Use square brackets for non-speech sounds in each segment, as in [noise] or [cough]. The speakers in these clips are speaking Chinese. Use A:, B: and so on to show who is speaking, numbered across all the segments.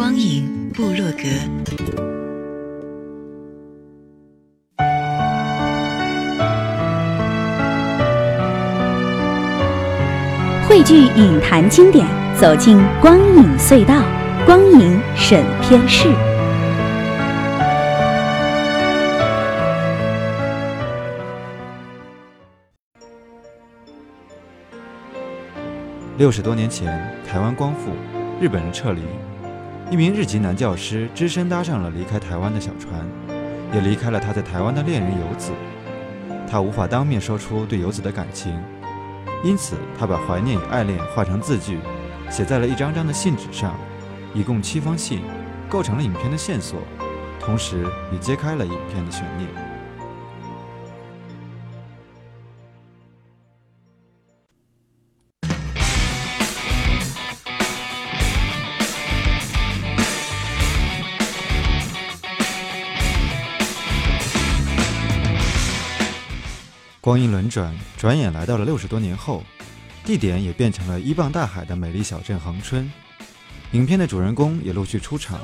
A: 光影部落格，
B: 汇聚影坛经典，走进光影隧道，光影审片室。
C: 六十多年前，台湾光复，日本人撤离。一名日籍男教师只身搭上了离开台湾的小船，也离开了他在台湾的恋人游子。他无法当面说出对游子的感情，因此他把怀念与爱恋化成字句，写在了一张张的信纸上，一共七封信，构成了影片的线索，同时也揭开了影片的悬念。光阴轮转，转眼来到了六十多年后，地点也变成了依傍大海的美丽小镇恒春。影片的主人公也陆续出场。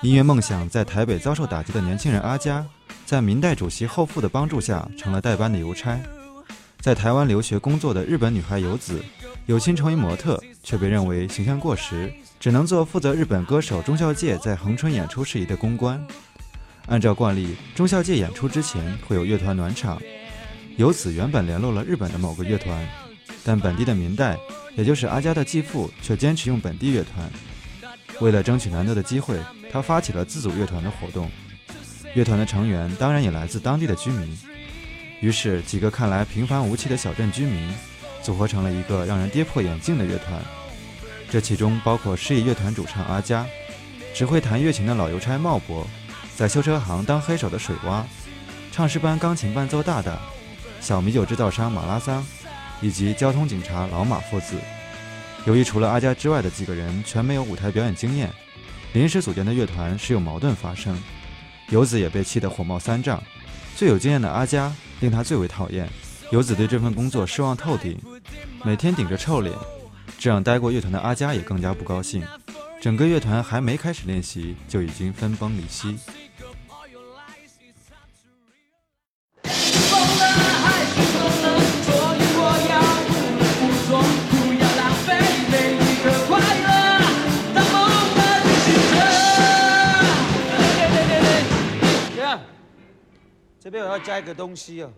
C: 音乐梦想在台北遭受打击的年轻人阿佳，在明代主席后父的帮助下成了代班的邮差。在台湾留学工作的日本女孩游子，有心成为模特，却被认为形象过时，只能做负责日本歌手中孝介在恒春演出事宜的公关。按照惯例，中孝介演出之前会有乐团暖场。由此，原本联络了日本的某个乐团，但本地的明代，也就是阿佳的继父，却坚持用本地乐团。为了争取难得的机会，他发起了自组乐团的活动。乐团的成员当然也来自当地的居民。于是，几个看来平凡无奇的小镇居民，组合成了一个让人跌破眼镜的乐团。这其中包括失忆乐团主唱阿佳，只会弹乐琴的老邮差茂博，在修车行当黑手的水洼，唱诗班钢琴伴奏大大。小米酒制造商马拉桑，以及交通警察老马父子。由于除了阿佳之外的几个人全没有舞台表演经验，临时组建的乐团时有矛盾发生。游子也被气得火冒三丈。最有经验的阿佳令他最为讨厌。游子对这份工作失望透顶，每天顶着臭脸，这让待过乐团的阿佳也更加不高兴。整个乐团还没开始练习，就已经分崩离析。
D: 这边我要加一个东西哦。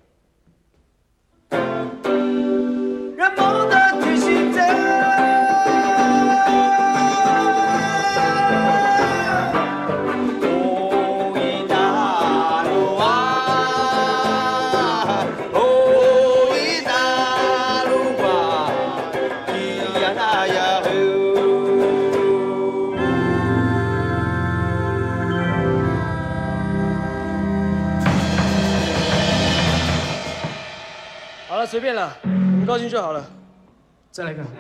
D: 便了，你们高兴就好了。再来一个。
E: 等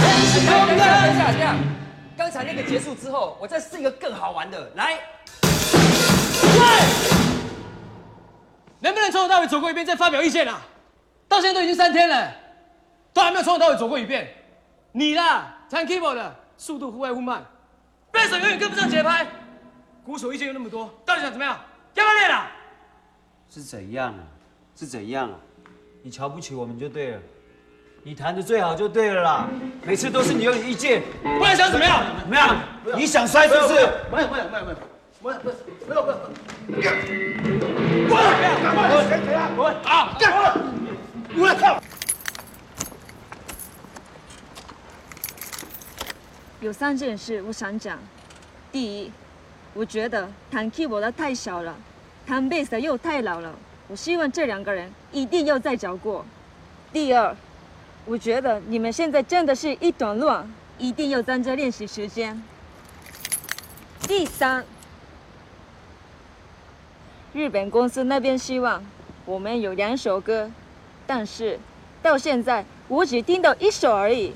E: 一下，等一下，这样。刚才那个结束之后，我再试一个更好玩的。来，喂，能不能从头到尾走过一遍再发表意见啊？到现在都已经三天了，都还没有从头到尾走过一遍。你啦，弹 keyboard 的速度忽快忽慢，贝手永远跟不上节拍，鼓手意见又那么多，到底想怎么样？要不要练啊？
D: 是怎样？是怎样啊？你瞧不起我们就对了，你弹的最好就对了啦。每次都是你有意见，
E: 不然想怎么样？
D: 怎么样？你想摔是不是？
E: 没有没有没有没有，没有没有没有没有。
D: 滚！滚！谁谁啊？滚！啊！干！我靠！
F: 有三件事我想讲。第一，我觉得弹 keyboard 的太小了，弹贝斯的又太老了。我希望这两个人一定要再找过。第二，我觉得你们现在真的是一团乱，一定要增加练习时间。第三，日本公司那边希望我们有两首歌，但是到现在我只听到一首而已，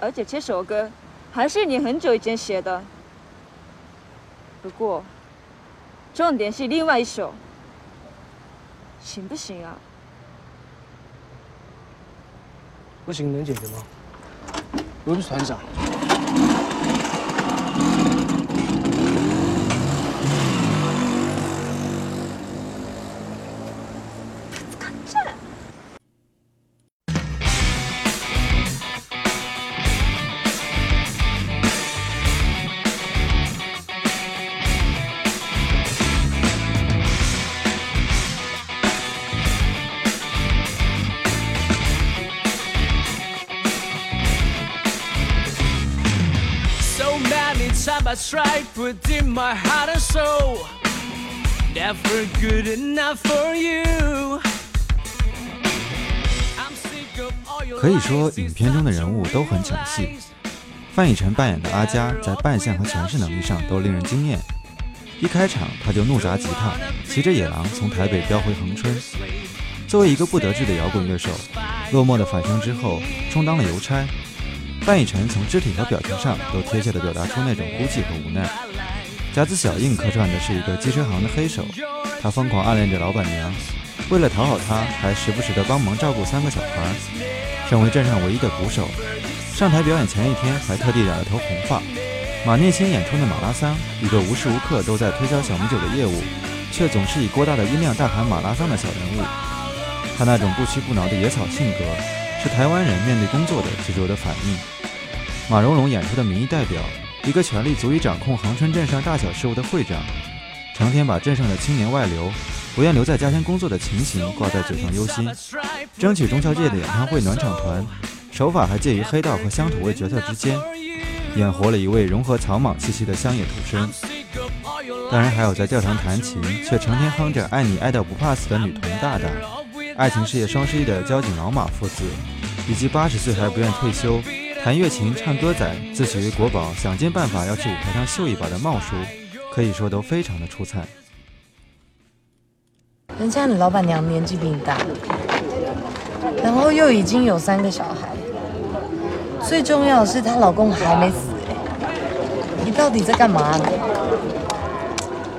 F: 而且这首歌还是你很久以前写的。不过，重点是另外一首，行不行啊？
E: 不行能解决吗？我是团长。
G: Putting my heart and soul. Never good enough for you.
C: 可以说，影片中的人物都很抢戏。范逸臣扮演的阿佳在扮相和诠释能力上都令人惊艳。一开场他就怒砸吉他，骑着野狼从台北飙回恒春。作为一个不得志的摇滚乐手，落寞的返乡之后，充当了邮差。范逸臣从肢体和表情上都贴切地表达出那种孤寂和无奈。甲子小印客串的是一个机车行的黑手，他疯狂暗恋着老板娘，为了讨好她，还时不时地帮忙照顾三个小孩。身为镇上唯一的鼓手，上台表演前一天还特地染了头红发。马念先演出的马拉桑，一个无时无刻都在推销小米酒的业务，却总是以郭大的音量大喊马拉桑的小人物。他那种不屈不挠的野草性格，是台湾人面对工作的执着的反应。马荣龙演出的民意代表，一个权力足以掌控恒春镇上大小事务的会长，成天把镇上的青年外流、不愿留在家乡工作的情形挂在嘴上忧心，争取中秋节的演唱会暖场团，手法还介于黑道和乡土味角色之间，演活了一位融合草莽气息的乡野土生。当然还有在教堂弹琴却成天哼着“爱你爱到不怕死”的女童大大，爱情事业双十一的交警老马父子，以及八十岁还不愿退休、弹乐琴唱歌仔、自诩为国宝、想尽办法要去舞台上秀一把的茂叔，可以说都非常的出彩。
H: 人家你老板娘年纪比你大，然后又已经有三个小孩，最重要的是她老公还没死哎，你到底在干嘛呢？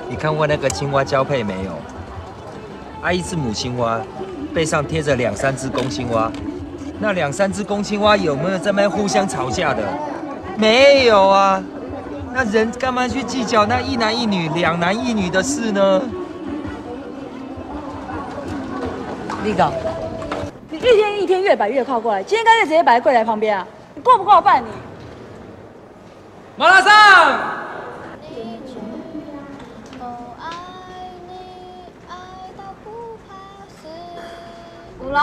I: 你看过那个青蛙交配没有？阿姨是母青蛙背上贴着两三只公青蛙，那两三只公青蛙有没有在那边互相吵架的？没有啊。那人干嘛去计较那一男一女、两男一女的事呢？
H: 立稿，
J: 你一天一天越摆越靠过来，今天干脆直接摆在柜台旁边啊！你过不过办你？
E: 马拉
J: 楼。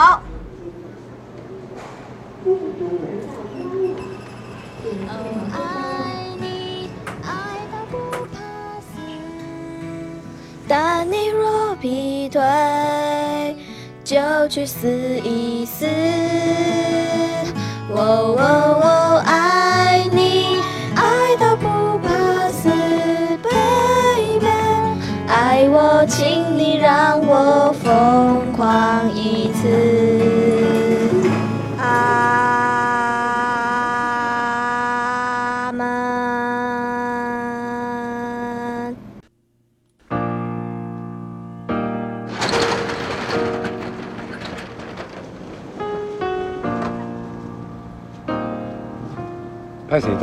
K: 但你若劈腿，就去死一死。
L: 哦哦哦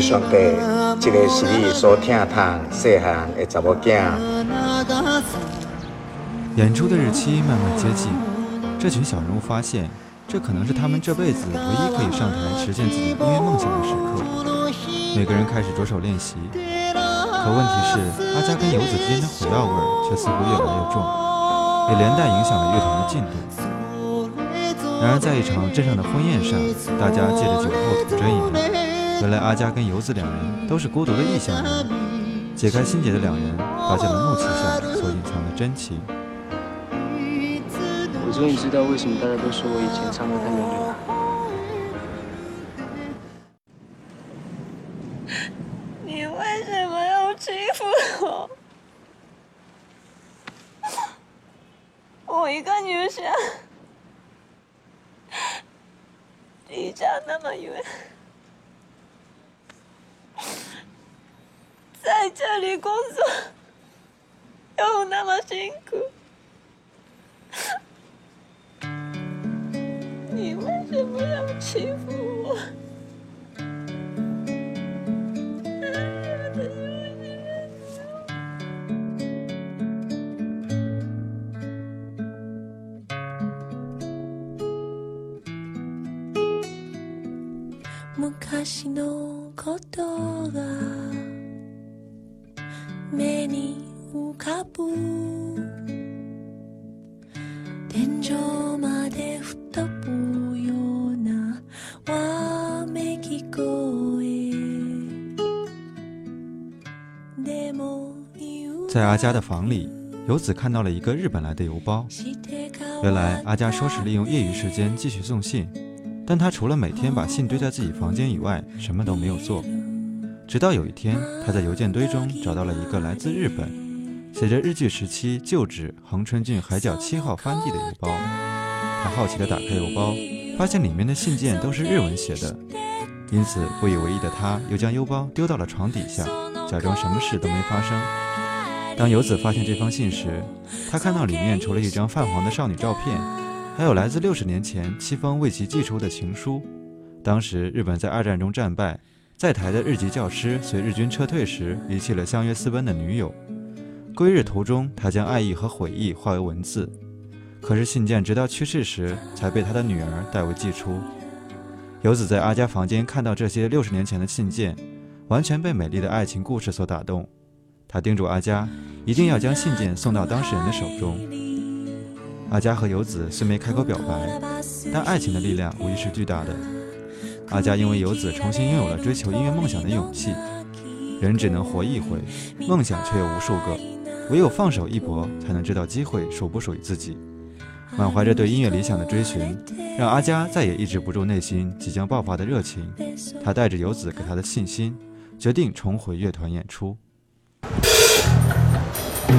M: 主爱主上帝，这个是你所疼痛细汉的查某囝。
C: 演出的日期慢慢接近，这群小人物发现，这可能是他们这辈子唯一可以上台实现自己音乐梦想的时刻。每个人开始着手练习，可问题是，阿佳跟游子之间的火药味却似乎越来越重，也连带影响了乐团的进度。然而，在一场镇上的婚宴上，大家借着酒后吐真言，原来阿佳跟游子两人都是孤独的异乡人。解开心结的两人，发现了怒气下所隐藏的真情。
E: 我终于知道为什么大家都说我以前唱歌太用力了。
K: 你为什么要欺负我？我一个女生，离家那么远，在这里工作 [laughs] 又那么辛苦，[laughs] 你为什么要欺负我？
C: 在阿佳的房里，游子看到了一个日本来的邮包。原来阿佳说是利用业余时间继续送信，但他除了每天把信堆在自己房间以外，什么都没有做。直到有一天，他在邮件堆中找到了一个来自日本、写着日据时期旧址恒春郡海角七号藩地的邮包。他好奇地打开邮包，发现里面的信件都是日文写的，因此不以为意的他又将邮包丢到了床底下，假装什么事都没发生。当游子发现这封信时，他看到里面除了一张泛黄的少女照片，还有来自六十年前七封为其寄出的情书。当时日本在二战中战败，在台的日籍教师随日军撤退时遗弃了相约私奔的女友。归日途中，他将爱意和悔意化为文字，可是信件直到去世时才被他的女儿代为寄出。游子在阿佳房间看到这些六十年前的信件，完全被美丽的爱情故事所打动。他叮嘱阿佳一定要将信件送到当事人的手中。阿佳和游子虽没开口表白，但爱情的力量无疑是巨大的。阿佳因为游子重新拥有了追求音乐梦想的勇气。人只能活一回，梦想却有无数个，唯有放手一搏，才能知道机会属不属于自己。满怀着对音乐理想的追寻，让阿佳再也抑制不住内心即将爆发的热情。他带着游子给他的信心，决定重回乐团演出。
E: 不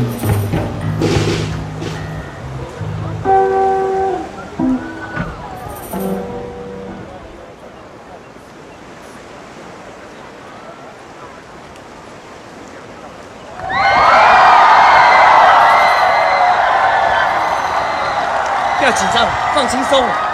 E: 要紧张，放轻松。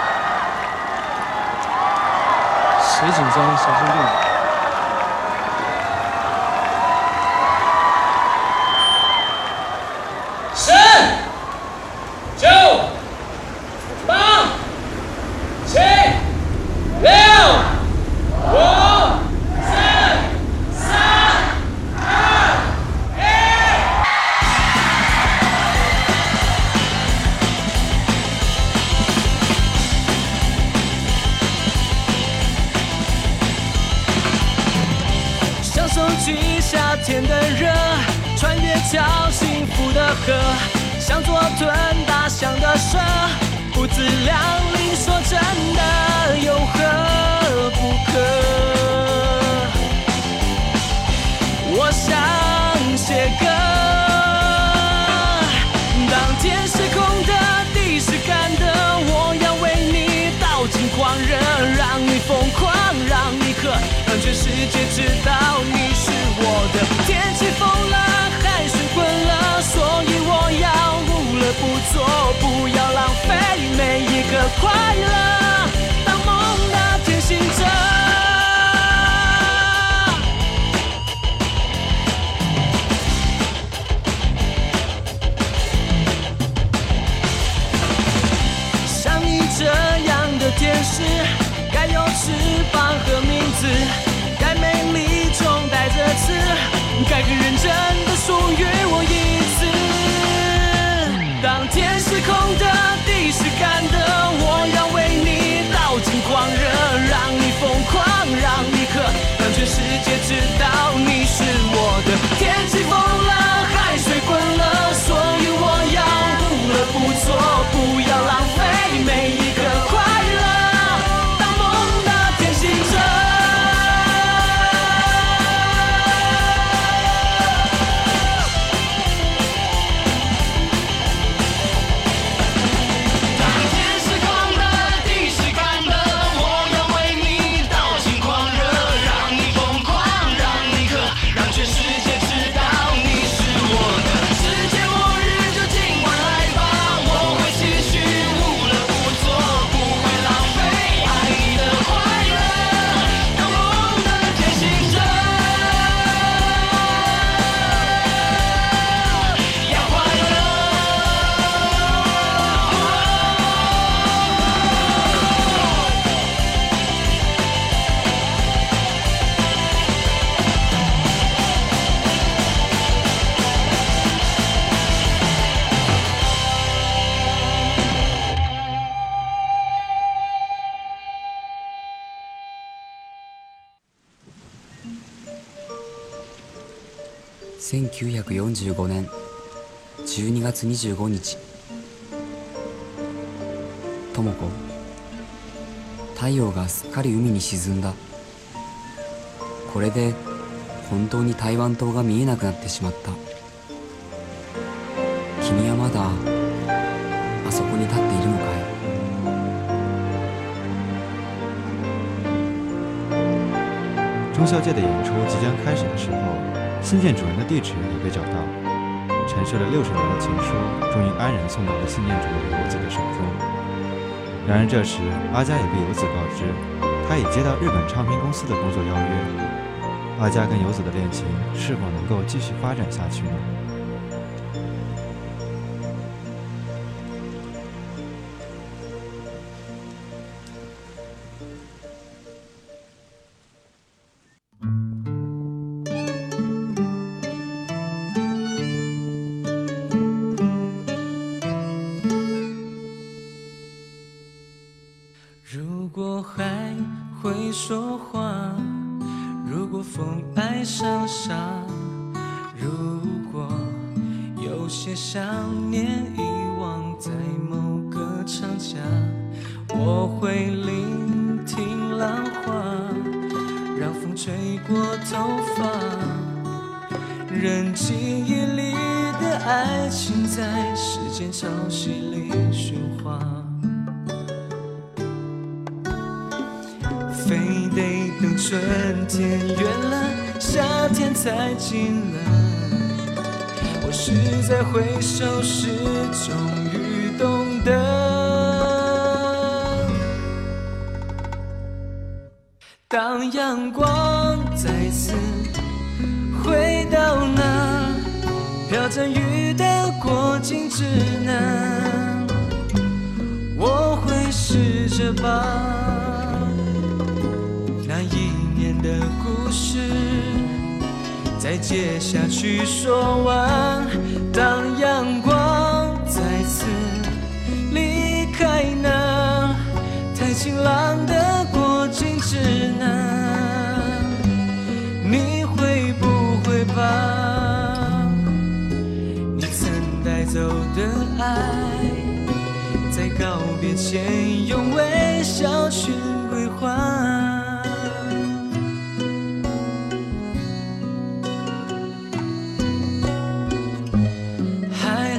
E: 享受起夏天的热，穿越条幸福的河，想做吞大象的蛇，不自量力。说真的，有何不可？我想写歌，当天是空的，地是干的，我要为你倒尽狂热，让你疯狂，让，全世界知道你是我的。天气疯了，海水滚了，所以我要无乐不作，不要浪费每一个快乐，当梦的天使，该有翅膀次，该美丽中带着刺，该更认真的属于我一次。当天是空的，地是干的，我要为你倒尽狂热，让你疯狂，让你渴，让全世界知道你是我的。天气疯了。
N: 1945年12月25日。智子太陽がすっかり海に沈んだ。これで本当に台湾島が見えなくなってしまった。君はまだあそこに立っているのかい？
C: 中校界的演出即将开始的时候，信件主人的地址也被找到。陈设了六十年的情书，终于安然送到了信念主人游子的手中。然而这时，阿佳也被游子告知，他已接到日本唱片公司的工作邀约。阿佳跟游子的恋情是否能够继续发展下去呢？
E: 想念遗忘在某个长假，我会聆听浪花，让风吹过头发，任记忆里的爱情在时间潮汐里喧哗。非得等春天远了，夏天才近了。我是在回首时终于懂得，当阳光再次回到那飘着雨的过境之南，我会试着把。那一年的故事，再接下去说完。当阳光再次离开那太晴朗的过境之南，你会不会把你曾带走的爱，在告别前用微笑去归还？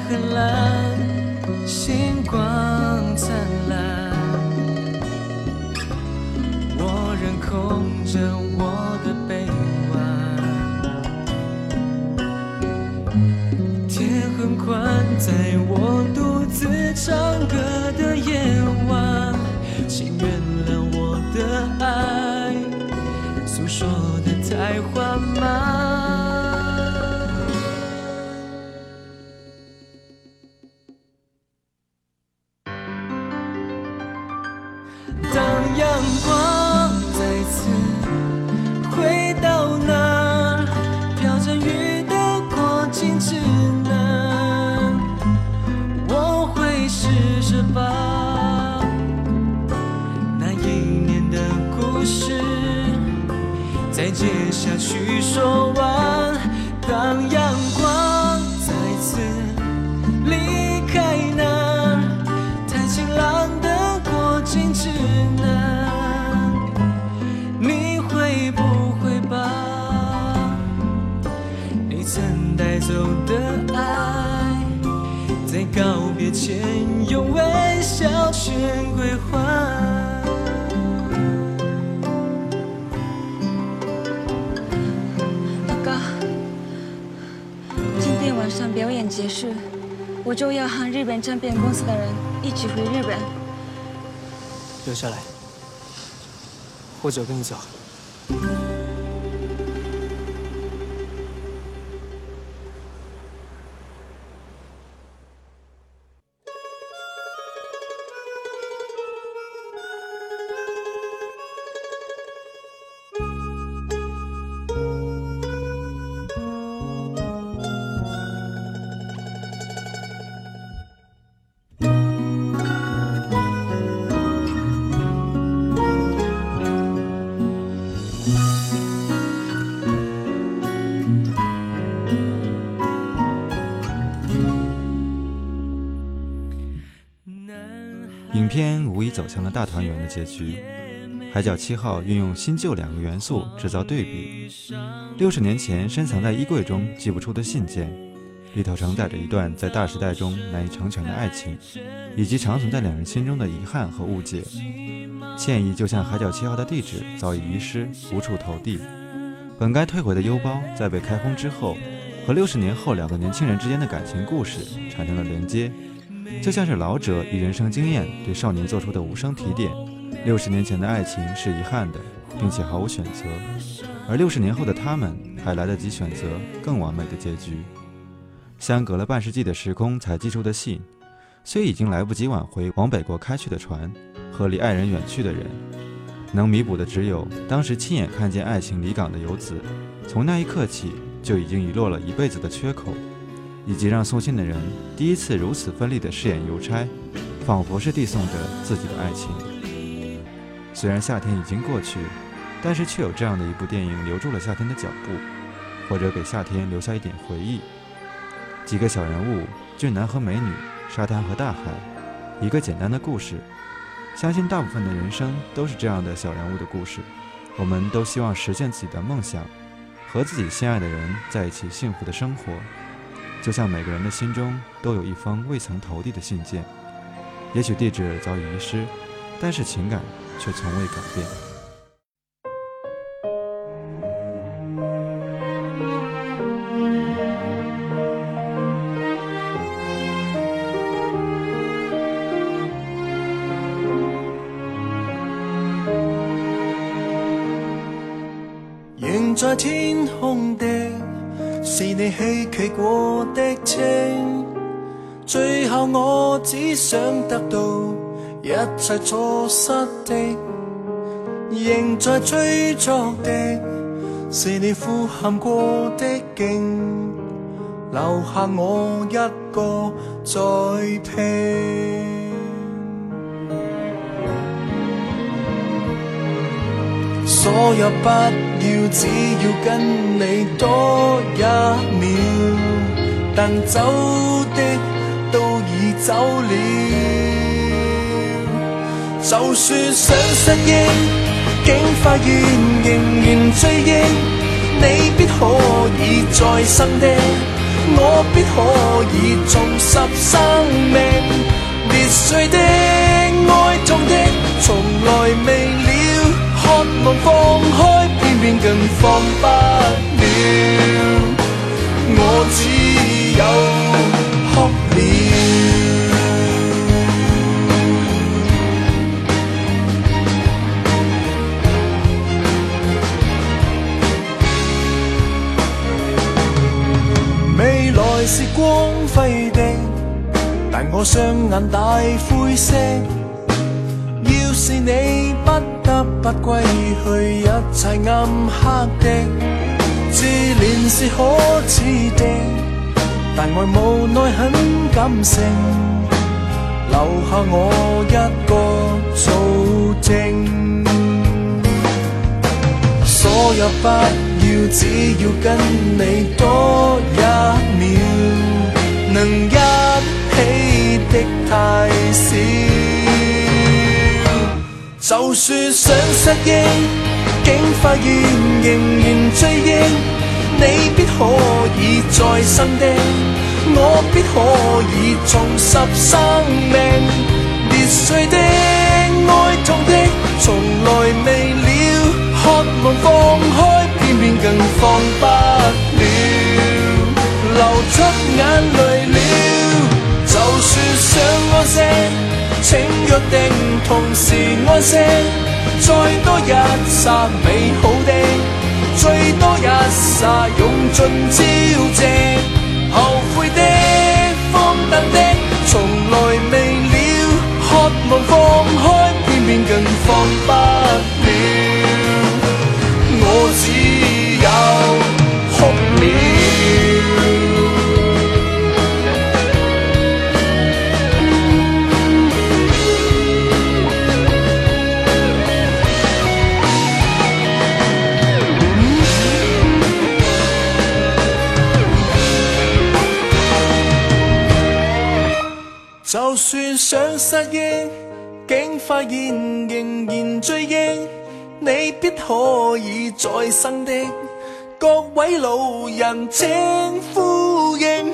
E: 很蓝，星光灿烂，我仍空着我的臂弯。天很宽，在我独自唱歌的夜晚，请原谅我的爱，诉说的太缓慢。
G: 接下去说完。
F: 上表演结束，我就要和日本唱片公司的人一起回日本。
E: 留下来，或者跟你走。
C: 片无疑走向了大团圆的结局。《海角七号》运用新旧两个元素制造对比：六十年前深藏在衣柜中寄不出的信件，里头承载着一段在大时代中难以成全的爱情，以及长存在两人心中的遗憾和误解。歉意就像海角七号的地址早已遗失，无处投递。本该退回的邮包，在被开封之后，和六十年后两个年轻人之间的感情故事产生了连接，就像是老者以人生经验对少年做出的无声提点。六十年前的爱情是遗憾的，并且毫无选择，而六十年后的他们还来得及选择更完美的结局。相隔了半世纪的时空才寄出的信，虽已经来不及挽回往北国开去的船和离爱人远去的人，能弥补的只有当时亲眼看见爱情离港的游子，从那一刻起就已经遗落了一辈子的缺口，以及让送信的人第一次如此奋力地饰演邮差，仿佛是递送着自己的爱情。虽然夏天已经过去，但是却有这样的一部电影留住了夏天的脚步，或者给夏天留下一点回忆。几个小人物，俊男和美女，沙滩和大海，一个简单的故事。相信大部分的人生都是这样的小人物的故事。我们都希望实现自己的梦想，和自己心爱的人在一起幸福的生活。就像每个人的心中都有一封未曾投递的信件，也许地址早已遗失，但是情感却从未改变。
G: 在天，希冀过的青。最後我只想得到一切錯失的，仍在追逐的，是你呼喊過的勁，留下我一個在拼。所有不要，只要跟你多一秒，但走的都已走了。就算想失憶，竟发现仍然追忆，你必可以再生的，我必可以重拾生命。裂碎的，爱痛的，从来未了。渴望放開，偏偏更放不了。我只有哭了。未來是光輝的，但我雙眼大灰色。不歸去，一切暗黑的，自怜是可恥的，但愛無奈很感性，留下我一個做證。所有不要，只要跟你多一秒，能一起的太少。就算想失忆，竟發現仍然追忆，你必可以再生的，我必可以重拾生命。裂碎的，哀痛的，從來未了，渴望放開，偏偏更放不了，流出眼淚了。就算想安息，请约定同时安息，再多一刹美好的，最多一刹用盡朝夕，後悔的、荒诞的，从来未了。渴望放开，偏偏更放不了，仍然追忆你必可以再生的各位老人请呼应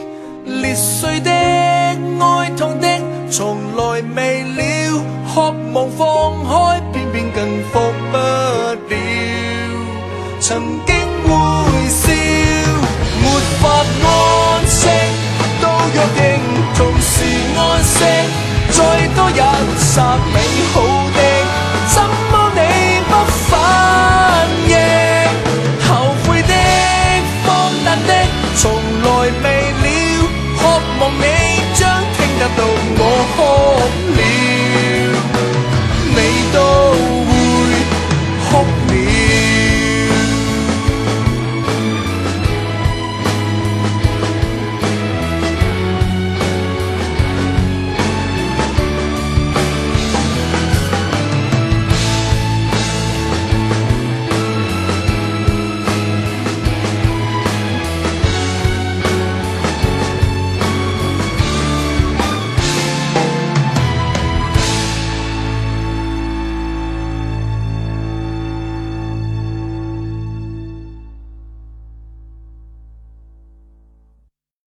G: 裂碎的哀痛的从来未了渴望放开偏偏更复不了。曾经会笑没法安息都约定同时安息再多也衫尾好。